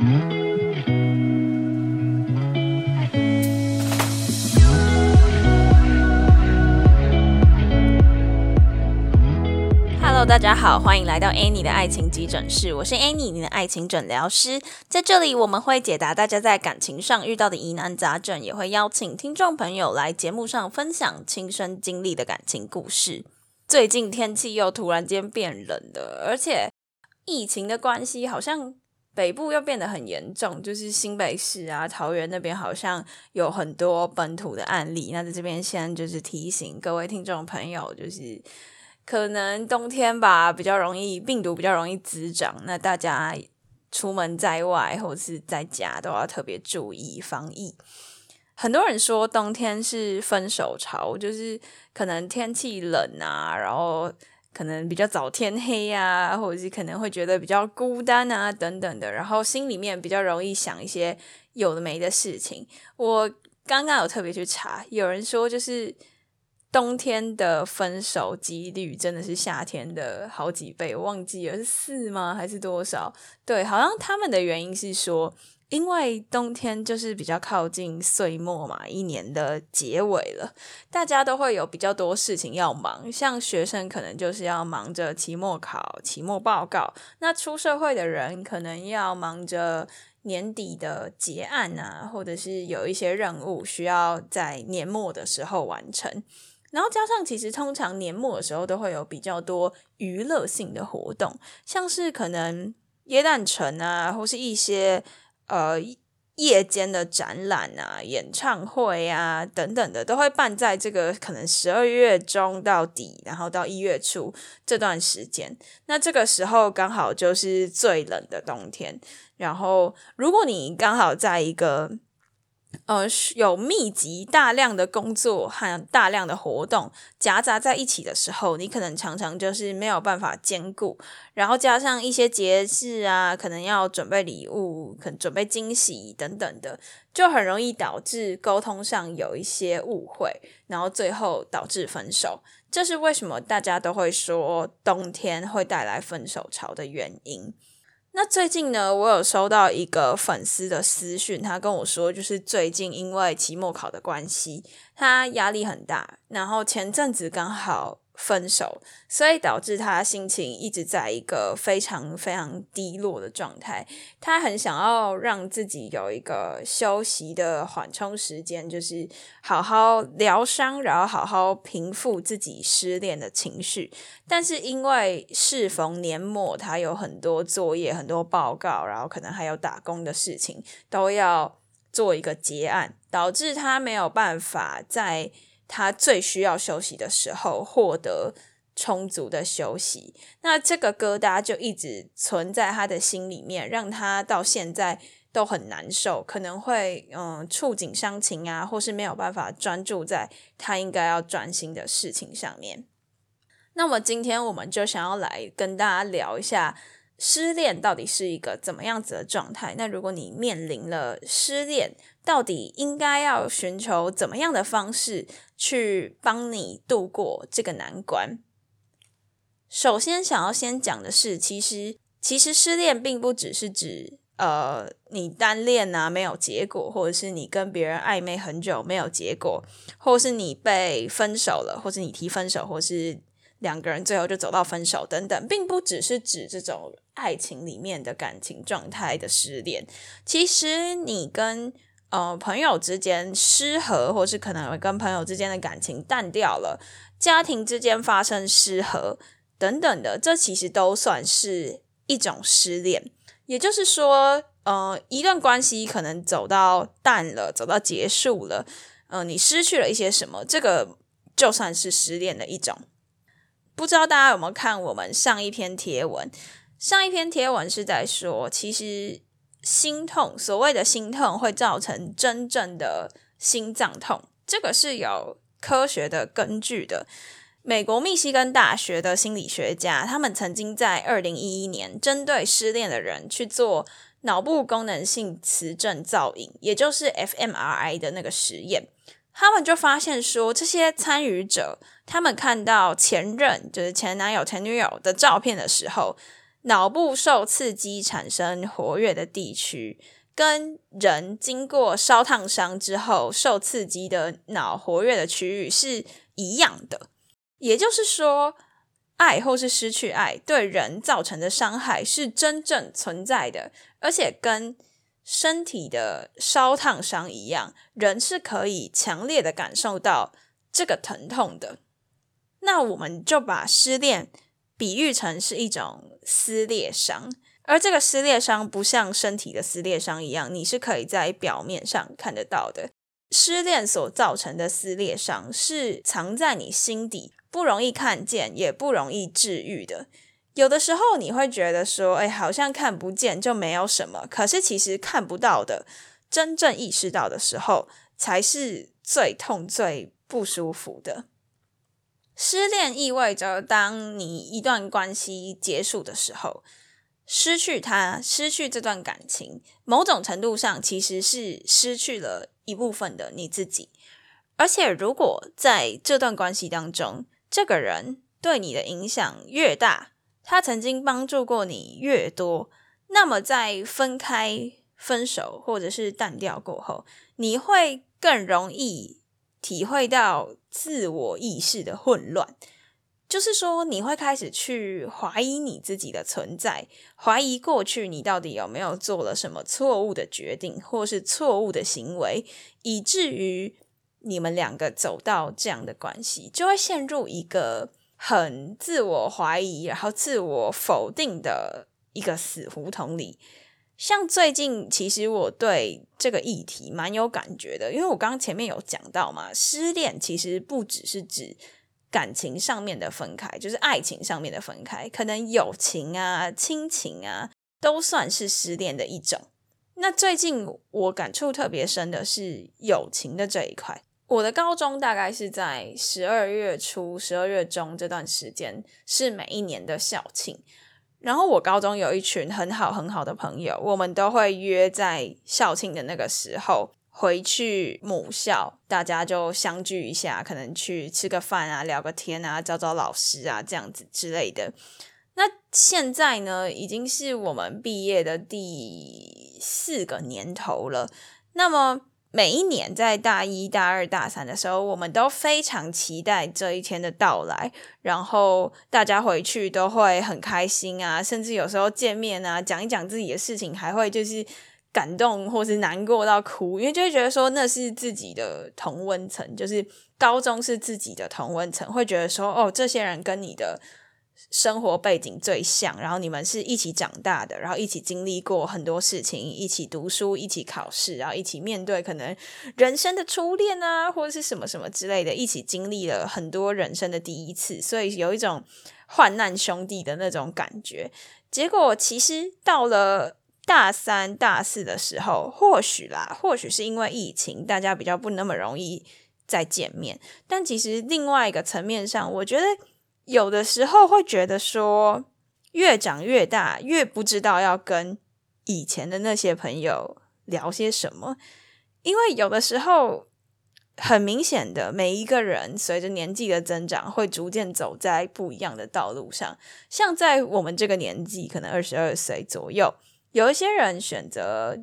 Hello，大家好，欢迎来到 Annie 的爱情急诊室，我是 Annie，你的爱情诊疗师。在这里，我们会解答大家在感情上遇到的疑难杂症，也会邀请听众朋友来节目上分享亲身经历的感情故事。最近天气又突然间变冷了，而且疫情的关系，好像北部又变得很严重，就是新北市啊、桃园那边好像有很多本土的案例。那在这边先就是提醒各位听众朋友，就是可能冬天吧，比较容易病毒比较容易滋长，那大家出门在外或者是在家都要特别注意防疫。很多人说冬天是分手潮，就是可能天气冷啊，然后可能比较早天黑啊，或者是可能会觉得比较孤单啊等等的，然后心里面比较容易想一些有的没的事情。我刚刚有特别去查，有人说就是冬天的分手几率真的是夏天的好几倍，我忘记了是四吗还是多少？对，好像他们的原因是说。因为冬天就是比较靠近岁末嘛，一年的结尾了，大家都会有比较多事情要忙。像学生可能就是要忙着期末考、期末报告；那出社会的人可能要忙着年底的结案啊，或者是有一些任务需要在年末的时候完成。然后加上，其实通常年末的时候都会有比较多娱乐性的活动，像是可能耶诞城啊，或是一些。呃，夜间的展览啊、演唱会啊等等的，都会办在这个可能十二月中到底，然后到一月初这段时间。那这个时候刚好就是最冷的冬天。然后，如果你刚好在一个呃，有密集大量的工作和大量的活动夹杂在一起的时候，你可能常常就是没有办法兼顾，然后加上一些节日啊，可能要准备礼物，可能准备惊喜等等的，就很容易导致沟通上有一些误会，然后最后导致分手。这是为什么大家都会说冬天会带来分手潮的原因。那最近呢，我有收到一个粉丝的私讯，他跟我说，就是最近因为期末考的关系，他压力很大，然后前阵子刚好。分手，所以导致他心情一直在一个非常非常低落的状态。他很想要让自己有一个休息的缓冲时间，就是好好疗伤，然后好好平复自己失恋的情绪。但是因为适逢年末，他有很多作业、很多报告，然后可能还有打工的事情，都要做一个结案，导致他没有办法在。他最需要休息的时候，获得充足的休息，那这个疙瘩就一直存在他的心里面，让他到现在都很难受，可能会嗯触景伤情啊，或是没有办法专注在他应该要专心的事情上面。那么今天我们就想要来跟大家聊一下。失恋到底是一个怎么样子的状态？那如果你面临了失恋，到底应该要寻求怎么样的方式去帮你度过这个难关？首先，想要先讲的是，其实其实失恋并不只是指呃你单恋啊没有结果，或者是你跟别人暧昧很久没有结果，或是你被分手了，或是你提分手，或是。两个人最后就走到分手等等，并不只是指这种爱情里面的感情状态的失恋。其实你跟呃朋友之间失和，或是可能跟朋友之间的感情淡掉了，家庭之间发生失和等等的，这其实都算是一种失恋。也就是说，呃，一段关系可能走到淡了，走到结束了，嗯，你失去了一些什么，这个就算是失恋的一种。不知道大家有没有看我们上一篇贴文？上一篇贴文是在说，其实心痛，所谓的心痛会造成真正的心脏痛，这个是有科学的根据的。美国密西根大学的心理学家，他们曾经在二零一一年针对失恋的人去做脑部功能性磁振造影，也就是 fMRI 的那个实验。他们就发现说，这些参与者他们看到前任，就是前男友、前女友的照片的时候，脑部受刺激产生活跃的地区，跟人经过烧烫伤之后受刺激的脑活跃的区域是一样的。也就是说，爱或是失去爱对人造成的伤害是真正存在的，而且跟身体的烧烫伤一样，人是可以强烈的感受到这个疼痛的。那我们就把失恋。比喻成是一种撕裂伤，而这个撕裂伤不像身体的撕裂伤一样，你是可以在表面上看得到的。失恋所造成的撕裂伤是藏在你心底，不容易看见，也不容易治愈的。有的时候你会觉得说，哎，好像看不见就没有什么，可是其实看不到的，真正意识到的时候，才是最痛、最不舒服的。失恋意味着，当你一段关系结束的时候，失去他，失去这段感情，某种程度上其实是失去了一部分的你自己。而且，如果在这段关系当中，这个人对你的影响越大，他曾经帮助过你越多，那么在分开、分手或者是淡掉过后，你会更容易。体会到自我意识的混乱，就是说你会开始去怀疑你自己的存在，怀疑过去你到底有没有做了什么错误的决定，或是错误的行为，以至于你们两个走到这样的关系，就会陷入一个很自我怀疑，然后自我否定的一个死胡同里。像最近，其实我对这个议题蛮有感觉的，因为我刚刚前面有讲到嘛，失恋其实不只是指感情上面的分开，就是爱情上面的分开，可能友情啊、亲情啊，都算是失恋的一种。那最近我感触特别深的是友情的这一块。我的高中大概是在十二月初、十二月中这段时间，是每一年的校庆。然后我高中有一群很好很好的朋友，我们都会约在校庆的那个时候回去母校，大家就相聚一下，可能去吃个饭啊，聊个天啊，找找老师啊，这样子之类的。那现在呢，已经是我们毕业的第四个年头了，那么。每一年在大一、大二、大三的时候，我们都非常期待这一天的到来。然后大家回去都会很开心啊，甚至有时候见面啊，讲一讲自己的事情，还会就是感动或是难过到哭，因为就会觉得说那是自己的同温层，就是高中是自己的同温层，会觉得说哦，这些人跟你的。生活背景最像，然后你们是一起长大的，然后一起经历过很多事情，一起读书，一起考试，然后一起面对可能人生的初恋啊，或者是什么什么之类的，一起经历了很多人生的第一次，所以有一种患难兄弟的那种感觉。结果其实到了大三、大四的时候，或许啦，或许是因为疫情，大家比较不那么容易再见面，但其实另外一个层面上，我觉得。有的时候会觉得说，越长越大，越不知道要跟以前的那些朋友聊些什么，因为有的时候很明显的，每一个人随着年纪的增长，会逐渐走在不一样的道路上。像在我们这个年纪，可能二十二岁左右，有一些人选择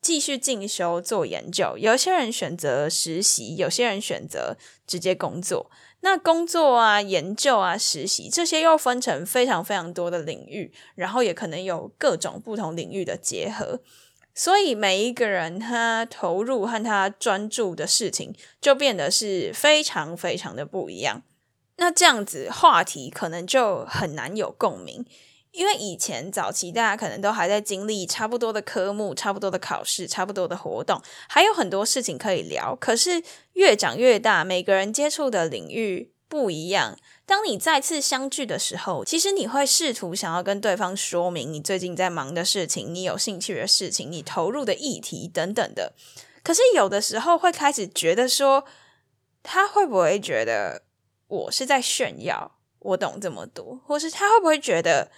继续进修做研究，有一些人选择实习，有些人选择直接工作。那工作啊、研究啊、实习这些又分成非常非常多的领域，然后也可能有各种不同领域的结合，所以每一个人他投入和他专注的事情就变得是非常非常的不一样。那这样子话题可能就很难有共鸣。因为以前早期大家可能都还在经历差不多的科目、差不多的考试、差不多的活动，还有很多事情可以聊。可是越长越大，每个人接触的领域不一样。当你再次相聚的时候，其实你会试图想要跟对方说明你最近在忙的事情、你有兴趣的事情、你投入的议题等等的。可是有的时候会开始觉得说，他会不会觉得我是在炫耀我懂这么多，或是他会不会觉得？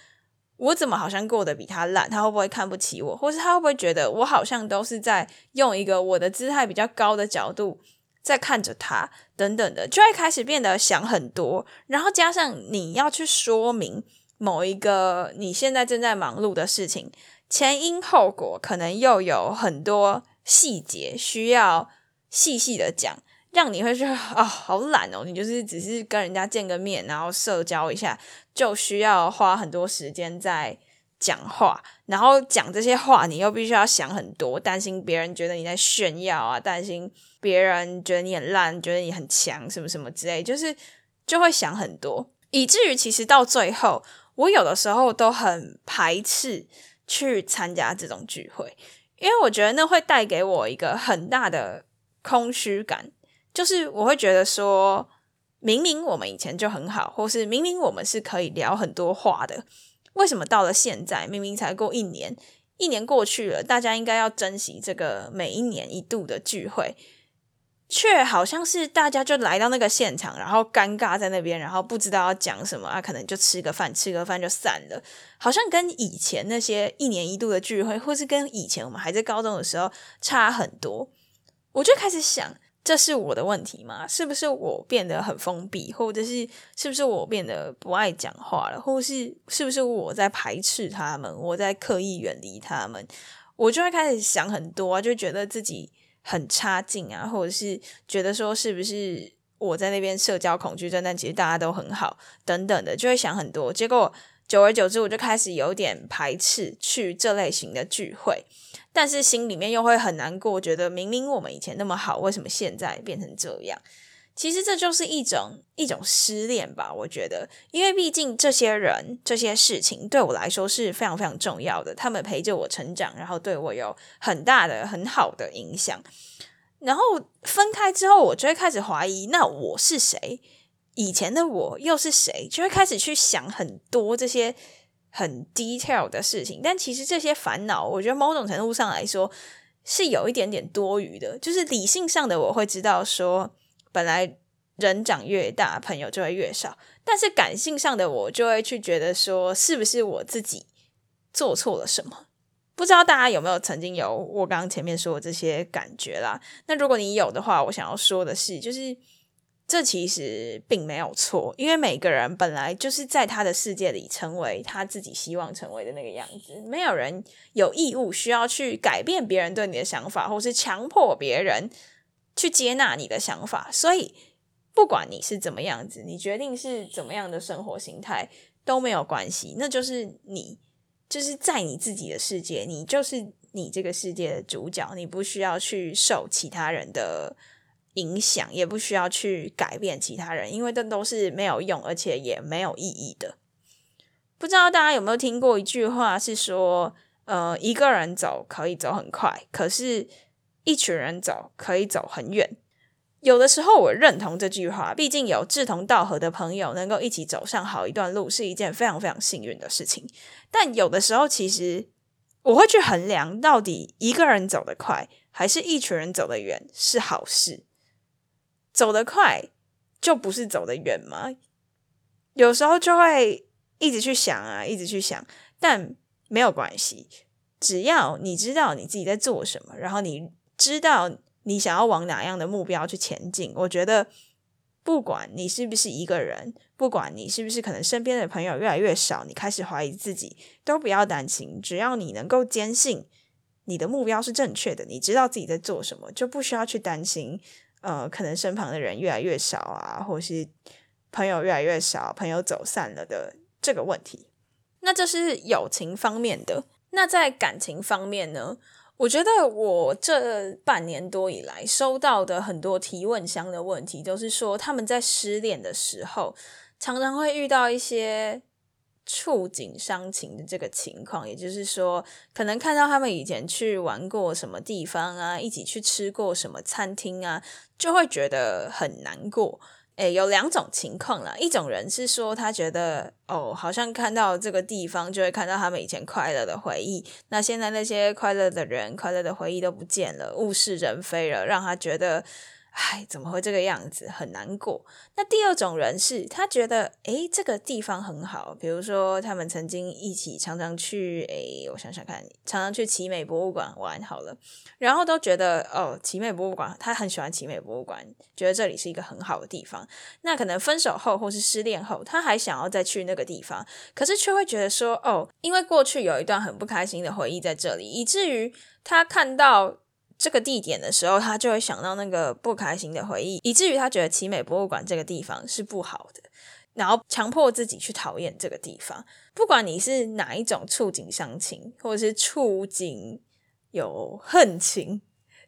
我怎么好像过得比他烂？他会不会看不起我？或是他会不会觉得我好像都是在用一个我的姿态比较高的角度在看着他？等等的，就会开始变得想很多。然后加上你要去说明某一个你现在正在忙碌的事情，前因后果可能又有很多细节需要细细的讲，让你会觉得啊好懒哦，你就是只是跟人家见个面，然后社交一下，就需要花很多时间在讲话，然后讲这些话，你又必须要想很多，担心别人觉得你在炫耀啊，担心别人觉得你很烂，觉得你很强，什么什么之类，就是就会想很多，以至于其实到最后。我有的时候都很排斥去参加这种聚会，因为我觉得那会带给我一个很大的空虚感，就是我会觉得说，明明我们以前就很好，或是明明我们是可以聊很多话的，为什么到了现在，明明才过一年，一年过去了，大家应该要珍惜这个每一年一度的聚会。却好像是大家就来到那个现场，然后尴尬在那边，然后不知道要讲什么啊，可能就吃个饭，吃个饭就散了。好像跟以前那些一年一度的聚会，或是跟以前我们还在高中的时候差很多。我就开始想，这是我的问题吗？是不是我变得很封闭，或者是是不是我变得不爱讲话了，或是是不是我在排斥他们，我在刻意远离他们？我就会开始想很多，就觉得自己。很差劲啊，或者是觉得说是不是我在那边社交恐惧症，但其实大家都很好等等的，就会想很多。结果久而久之，我就开始有点排斥去这类型的聚会，但是心里面又会很难过，觉得明明我们以前那么好，为什么现在变成这样？其实这就是一种一种失恋吧，我觉得，因为毕竟这些人、这些事情对我来说是非常非常重要的，他们陪着我成长，然后对我有很大的、很好的影响。然后分开之后，我就会开始怀疑，那我是谁？以前的我又是谁？就会开始去想很多这些很 detail 的事情。但其实这些烦恼，我觉得某种程度上来说是有一点点多余的，就是理性上的我会知道说。本来人长越大，朋友就会越少，但是感性上的我就会去觉得说，是不是我自己做错了什么？不知道大家有没有曾经有我刚刚前面说的这些感觉啦？那如果你有的话，我想要说的是，就是这其实并没有错，因为每个人本来就是在他的世界里成为他自己希望成为的那个样子，没有人有义务需要去改变别人对你的想法，或是强迫别人。去接纳你的想法，所以不管你是怎么样子，你决定是怎么样的生活形态都没有关系，那就是你，就是在你自己的世界，你就是你这个世界的主角，你不需要去受其他人的影响，也不需要去改变其他人，因为这都是没有用，而且也没有意义的。不知道大家有没有听过一句话，是说，呃，一个人走可以走很快，可是。一群人走可以走很远，有的时候我认同这句话。毕竟有志同道合的朋友能够一起走上好一段路，是一件非常非常幸运的事情。但有的时候，其实我会去衡量，到底一个人走得快，还是一群人走得远是好事。走得快就不是走得远吗？有时候就会一直去想啊，一直去想，但没有关系，只要你知道你自己在做什么，然后你。知道你想要往哪样的目标去前进，我觉得不管你是不是一个人，不管你是不是可能身边的朋友越来越少，你开始怀疑自己，都不要担心。只要你能够坚信你的目标是正确的，你知道自己在做什么，就不需要去担心。呃，可能身旁的人越来越少啊，或是朋友越来越少，朋友走散了的这个问题。那这是友情方面的。那在感情方面呢？我觉得我这半年多以来收到的很多提问箱的问题，都是说他们在失恋的时候，常常会遇到一些触景伤情的这个情况。也就是说，可能看到他们以前去玩过什么地方啊，一起去吃过什么餐厅啊，就会觉得很难过。诶，有两种情况啦。一种人是说，他觉得哦，好像看到这个地方，就会看到他们以前快乐的回忆。那现在那些快乐的人、快乐的回忆都不见了，物是人非了，让他觉得唉，怎么会这个样子？很难过。那第二种人是，他觉得，诶，这个地方很好。比如说，他们曾经一起常常去，诶，我想想看，常常去奇美博物馆玩好了，然后都觉得，哦，奇美博物馆，他很喜欢奇美博物馆，觉得这里是一个很好的地方。那可能分手后或是失恋后，他还想要再去那个地方，可是却会觉得说，哦，因为过去有一段很不开心的回忆在这里，以至于他看到。这个地点的时候，他就会想到那个不开心的回忆，以至于他觉得奇美博物馆这个地方是不好的，然后强迫自己去讨厌这个地方。不管你是哪一种触景伤情，或者是触景有恨情，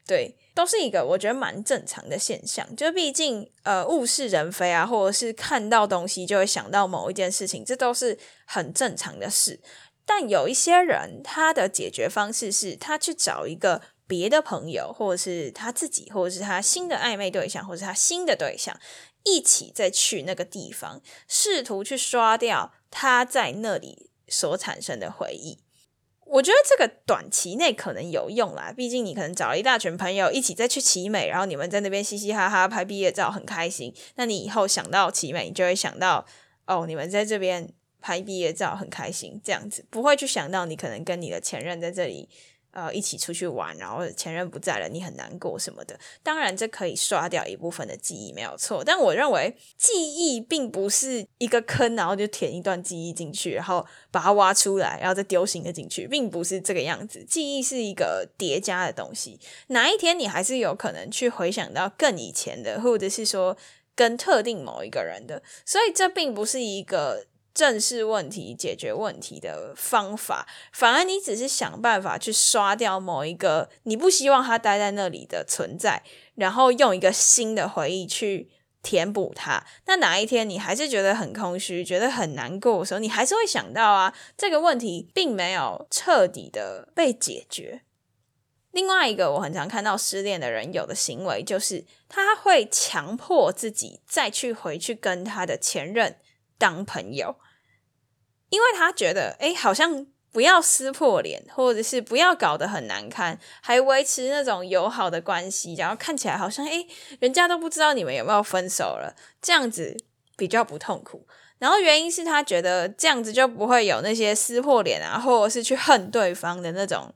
对，都是一个我觉得蛮正常的现象。就毕竟呃物是人非啊，或者是看到东西就会想到某一件事情，这都是很正常的事。但有一些人，他的解决方式是他去找一个。别的朋友，或者是他自己，或者是他新的暧昧对象，或者是他新的对象，一起再去那个地方，试图去刷掉他在那里所产生的回忆。我觉得这个短期内可能有用啦，毕竟你可能找了一大群朋友一起再去奇美，然后你们在那边嘻嘻哈哈拍毕业照，很开心。那你以后想到奇美，你就会想到哦，你们在这边拍毕业照很开心，这样子不会去想到你可能跟你的前任在这里。呃，一起出去玩，然后前任不在了，你很难过什么的。当然，这可以刷掉一部分的记忆，没有错。但我认为，记忆并不是一个坑，然后就填一段记忆进去，然后把它挖出来，然后再丢新的进去，并不是这个样子。记忆是一个叠加的东西，哪一天你还是有可能去回想到更以前的，或者是说跟特定某一个人的，所以这并不是一个。正视问题、解决问题的方法，反而你只是想办法去刷掉某一个你不希望他待在那里的存在，然后用一个新的回忆去填补它。那哪一天你还是觉得很空虚、觉得很难过的时候，你还是会想到啊，这个问题并没有彻底的被解决。另外一个我很常看到失恋的人有的行为，就是他会强迫自己再去回去跟他的前任当朋友。因为他觉得，哎，好像不要撕破脸，或者是不要搞得很难看，还维持那种友好的关系，然后看起来好像，哎，人家都不知道你们有没有分手了，这样子比较不痛苦。然后原因是他觉得这样子就不会有那些撕破脸啊，或者是去恨对方的那种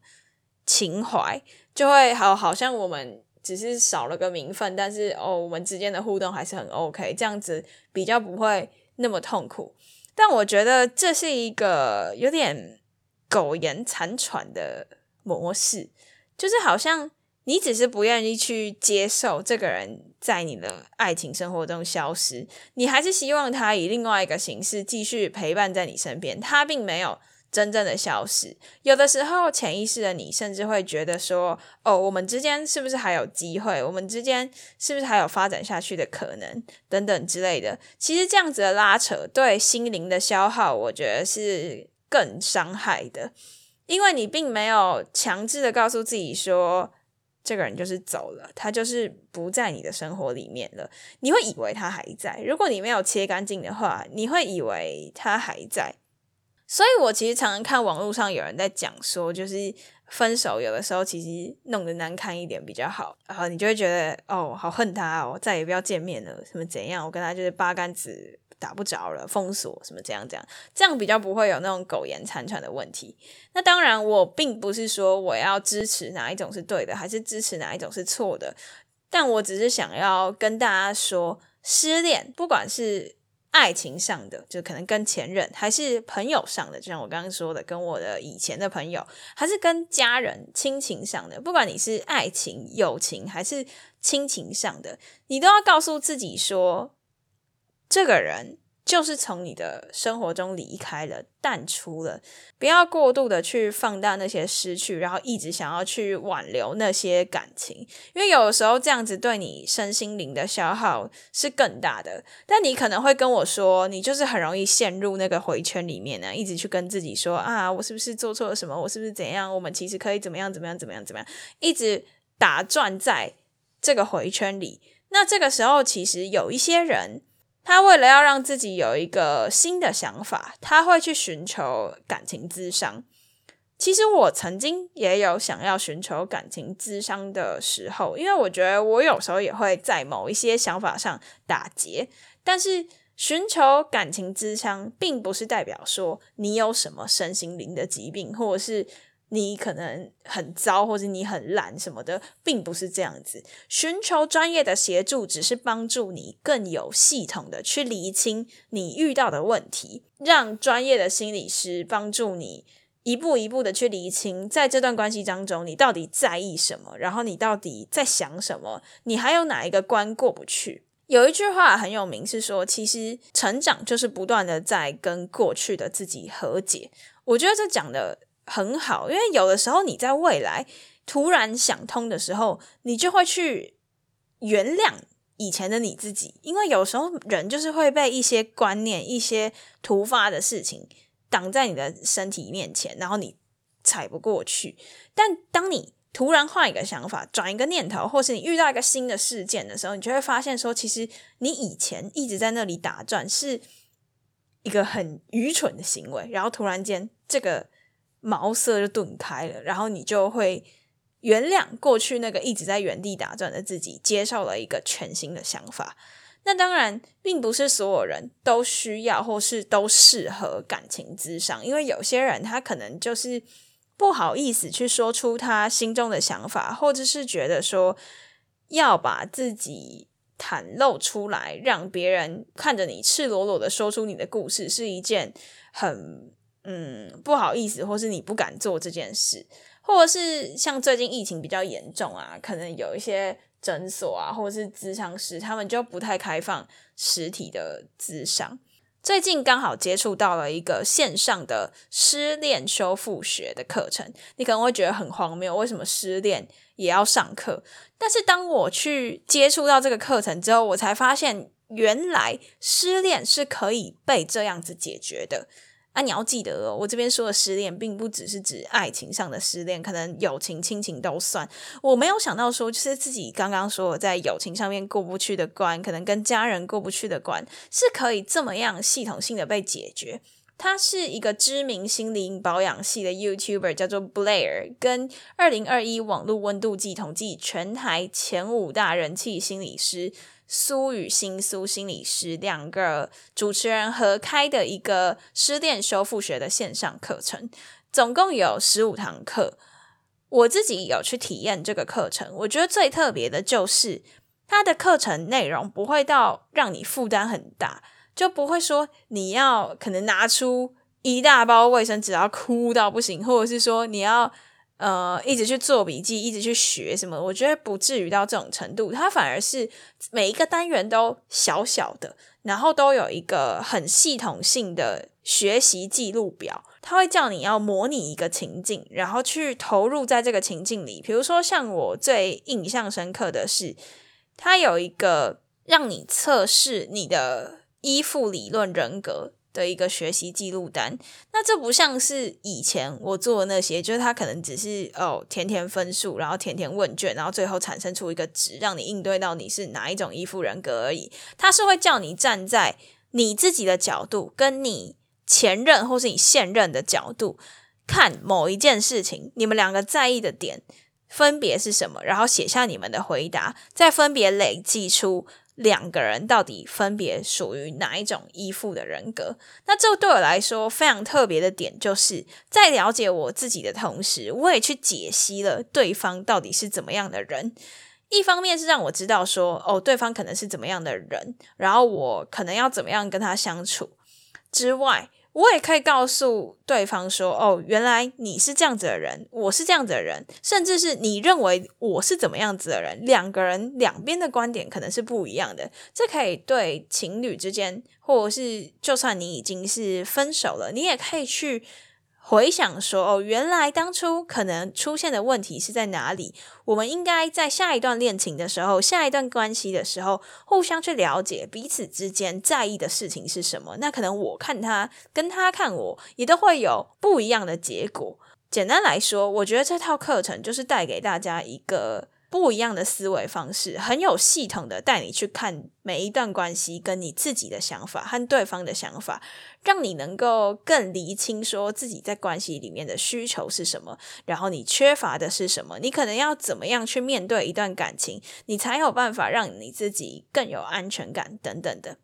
情怀，就会好，好像我们只是少了个名分，但是哦，我们之间的互动还是很 OK，这样子比较不会那么痛苦。但我觉得这是一个有点苟延残喘的模式，就是好像你只是不愿意去接受这个人在你的爱情生活中消失，你还是希望他以另外一个形式继续陪伴在你身边，他并没有。真正的消失，有的时候潜意识的你甚至会觉得说：“哦，我们之间是不是还有机会？我们之间是不是还有发展下去的可能？等等之类的。”其实这样子的拉扯对心灵的消耗，我觉得是更伤害的，因为你并没有强制的告诉自己说，这个人就是走了，他就是不在你的生活里面了。你会以为他还在，如果你没有切干净的话，你会以为他还在。所以，我其实常常看网络上有人在讲说，就是分手有的时候其实弄得难看一点比较好，然后你就会觉得哦，好恨他哦，再也不要见面了，什么怎样？我跟他就是八竿子打不着了，封锁什么怎样怎样，这样比较不会有那种苟延残喘的问题。那当然，我并不是说我要支持哪一种是对的，还是支持哪一种是错的，但我只是想要跟大家说，失恋不管是。爱情上的，就可能跟前任，还是朋友上的，就像我刚刚说的，跟我的以前的朋友，还是跟家人、亲情上的，不管你是爱情、友情，还是亲情上的，你都要告诉自己说，这个人。就是从你的生活中离开了、淡出了，不要过度的去放大那些失去，然后一直想要去挽留那些感情，因为有时候这样子对你身心灵的消耗是更大的。但你可能会跟我说，你就是很容易陷入那个回圈里面呢，一直去跟自己说啊，我是不是做错了什么？我是不是怎样？我们其实可以怎么样？怎么样？怎么样？怎么样？一直打转在这个回圈里。那这个时候，其实有一些人。他为了要让自己有一个新的想法，他会去寻求感情咨商。其实我曾经也有想要寻求感情咨商的时候，因为我觉得我有时候也会在某一些想法上打结。但是寻求感情咨商，并不是代表说你有什么身心灵的疾病，或者是你可能很糟，或者你很懒什么的，并不是这样子。寻求专业的协助，只是帮助你更有系统的去厘清你遇到的问题，让专业的心理师帮助你。一步一步的去厘清，在这段关系当中，你到底在意什么？然后你到底在想什么？你还有哪一个关过不去？有一句话很有名，是说，其实成长就是不断的在跟过去的自己和解。我觉得这讲的很好，因为有的时候你在未来突然想通的时候，你就会去原谅以前的你自己，因为有时候人就是会被一些观念、一些突发的事情。挡在你的身体面前，然后你踩不过去。但当你突然换一个想法，转一个念头，或是你遇到一个新的事件的时候，你就会发现说，其实你以前一直在那里打转，是一个很愚蠢的行为。然后突然间，这个茅塞就顿开了，然后你就会原谅过去那个一直在原地打转的自己，接受了一个全新的想法。那当然，并不是所有人都需要或是都适合感情咨商，因为有些人他可能就是不好意思去说出他心中的想法，或者是觉得说要把自己袒露出来，让别人看着你赤裸裸的说出你的故事，是一件很嗯不好意思，或是你不敢做这件事，或者是像最近疫情比较严重啊，可能有一些。诊所啊，或者是咨商师，他们就不太开放实体的咨商。最近刚好接触到了一个线上的失恋修复学的课程，你可能会觉得很荒谬，为什么失恋也要上课？但是当我去接触到这个课程之后，我才发现，原来失恋是可以被这样子解决的。啊，你要记得哦，我这边说的失恋，并不只是指爱情上的失恋，可能友情、亲情都算。我没有想到说，就是自己刚刚说在友情上面过不去的关，可能跟家人过不去的关，是可以这么样系统性的被解决。他是一个知名心灵保养系的 YouTuber，叫做 Blair，跟二零二一网络温度计统计全台前五大人气心理师。苏与新苏心理师两个主持人合开的一个失恋修复学的线上课程，总共有十五堂课。我自己有去体验这个课程，我觉得最特别的就是它的课程内容不会到让你负担很大，就不会说你要可能拿出一大包卫生纸要哭到不行，或者是说你要。呃，一直去做笔记，一直去学什么？我觉得不至于到这种程度。它反而是每一个单元都小小的，然后都有一个很系统性的学习记录表。它会叫你要模拟一个情境，然后去投入在这个情境里。比如说，像我最印象深刻的是，它有一个让你测试你的依附理论人格。的一个学习记录单，那这不像是以前我做的那些，就是他可能只是哦填填分数，然后填填问卷，然后最后产生出一个值，让你应对到你是哪一种依附人格而已。他是会叫你站在你自己的角度，跟你前任或是你现任的角度看某一件事情，你们两个在意的点分别是什么，然后写下你们的回答，再分别累计出。两个人到底分别属于哪一种依附的人格？那这对我来说非常特别的点，就是在了解我自己的同时，我也去解析了对方到底是怎么样的人。一方面是让我知道说，哦，对方可能是怎么样的人，然后我可能要怎么样跟他相处之外。我也可以告诉对方说：“哦，原来你是这样子的人，我是这样子的人，甚至是你认为我是怎么样子的人，两个人两边的观点可能是不一样的。这可以对情侣之间，或者是就算你已经是分手了，你也可以去。”回想说哦，原来当初可能出现的问题是在哪里？我们应该在下一段恋情的时候，下一段关系的时候，互相去了解彼此之间在意的事情是什么。那可能我看他，跟他看我，也都会有不一样的结果。简单来说，我觉得这套课程就是带给大家一个不一样的思维方式，很有系统的带你去看每一段关系，跟你自己的想法和对方的想法，让你能够更厘清说自己在关系里面的需求是什么，然后你缺乏的是什么，你可能要怎么样去面对一段感情，你才有办法让你自己更有安全感等等的。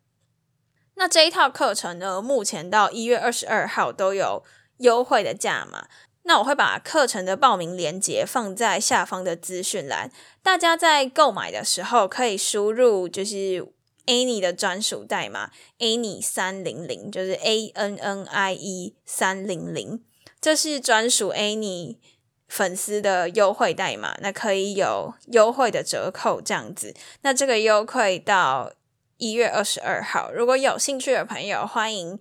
那这一套课程呢，目前到一月二十二号都有优惠的价码。那我会把课程的报名链接放在下方的资讯栏，大家在购买的时候可以输入就是 Any 的专属代码 Annie 三零零，就是 A N N I E 三零零，这是专属 Any 粉丝的优惠代码，那可以有优惠的折扣这样子。那这个优惠到一月二十二号，如果有兴趣的朋友，欢迎。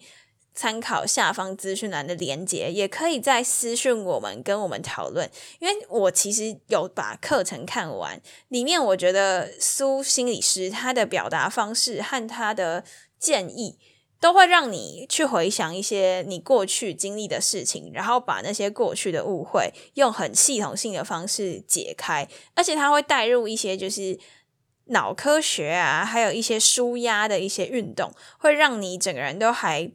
参考下方资讯栏的连接，也可以在私讯我们跟我们讨论。因为我其实有把课程看完，里面我觉得苏心理师他的表达方式和他的建议，都会让你去回想一些你过去经历的事情，然后把那些过去的误会用很系统性的方式解开，而且他会带入一些就是脑科学啊，还有一些舒压的一些运动，会让你整个人都还。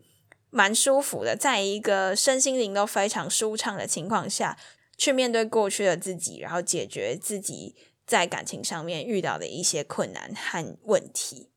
蛮舒服的，在一个身心灵都非常舒畅的情况下，去面对过去的自己，然后解决自己在感情上面遇到的一些困难和问题。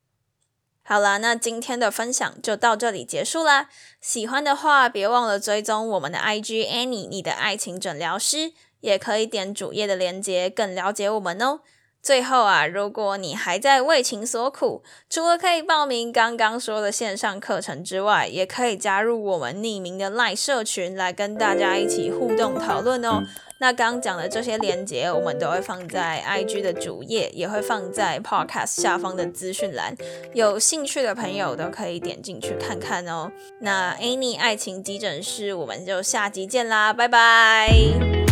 好啦，那今天的分享就到这里结束啦。喜欢的话，别忘了追踪我们的 IG Annie，你的爱情诊疗师，也可以点主页的链接，更了解我们哦。最后啊，如果你还在为情所苦，除了可以报名刚刚说的线上课程之外，也可以加入我们匿名的赖社群，来跟大家一起互动讨论哦。那刚讲的这些连接，我们都会放在 IG 的主页，也会放在 Podcast 下方的资讯栏，有兴趣的朋友都可以点进去看看哦。那 Annie 爱情急诊室，我们就下集见啦，拜拜。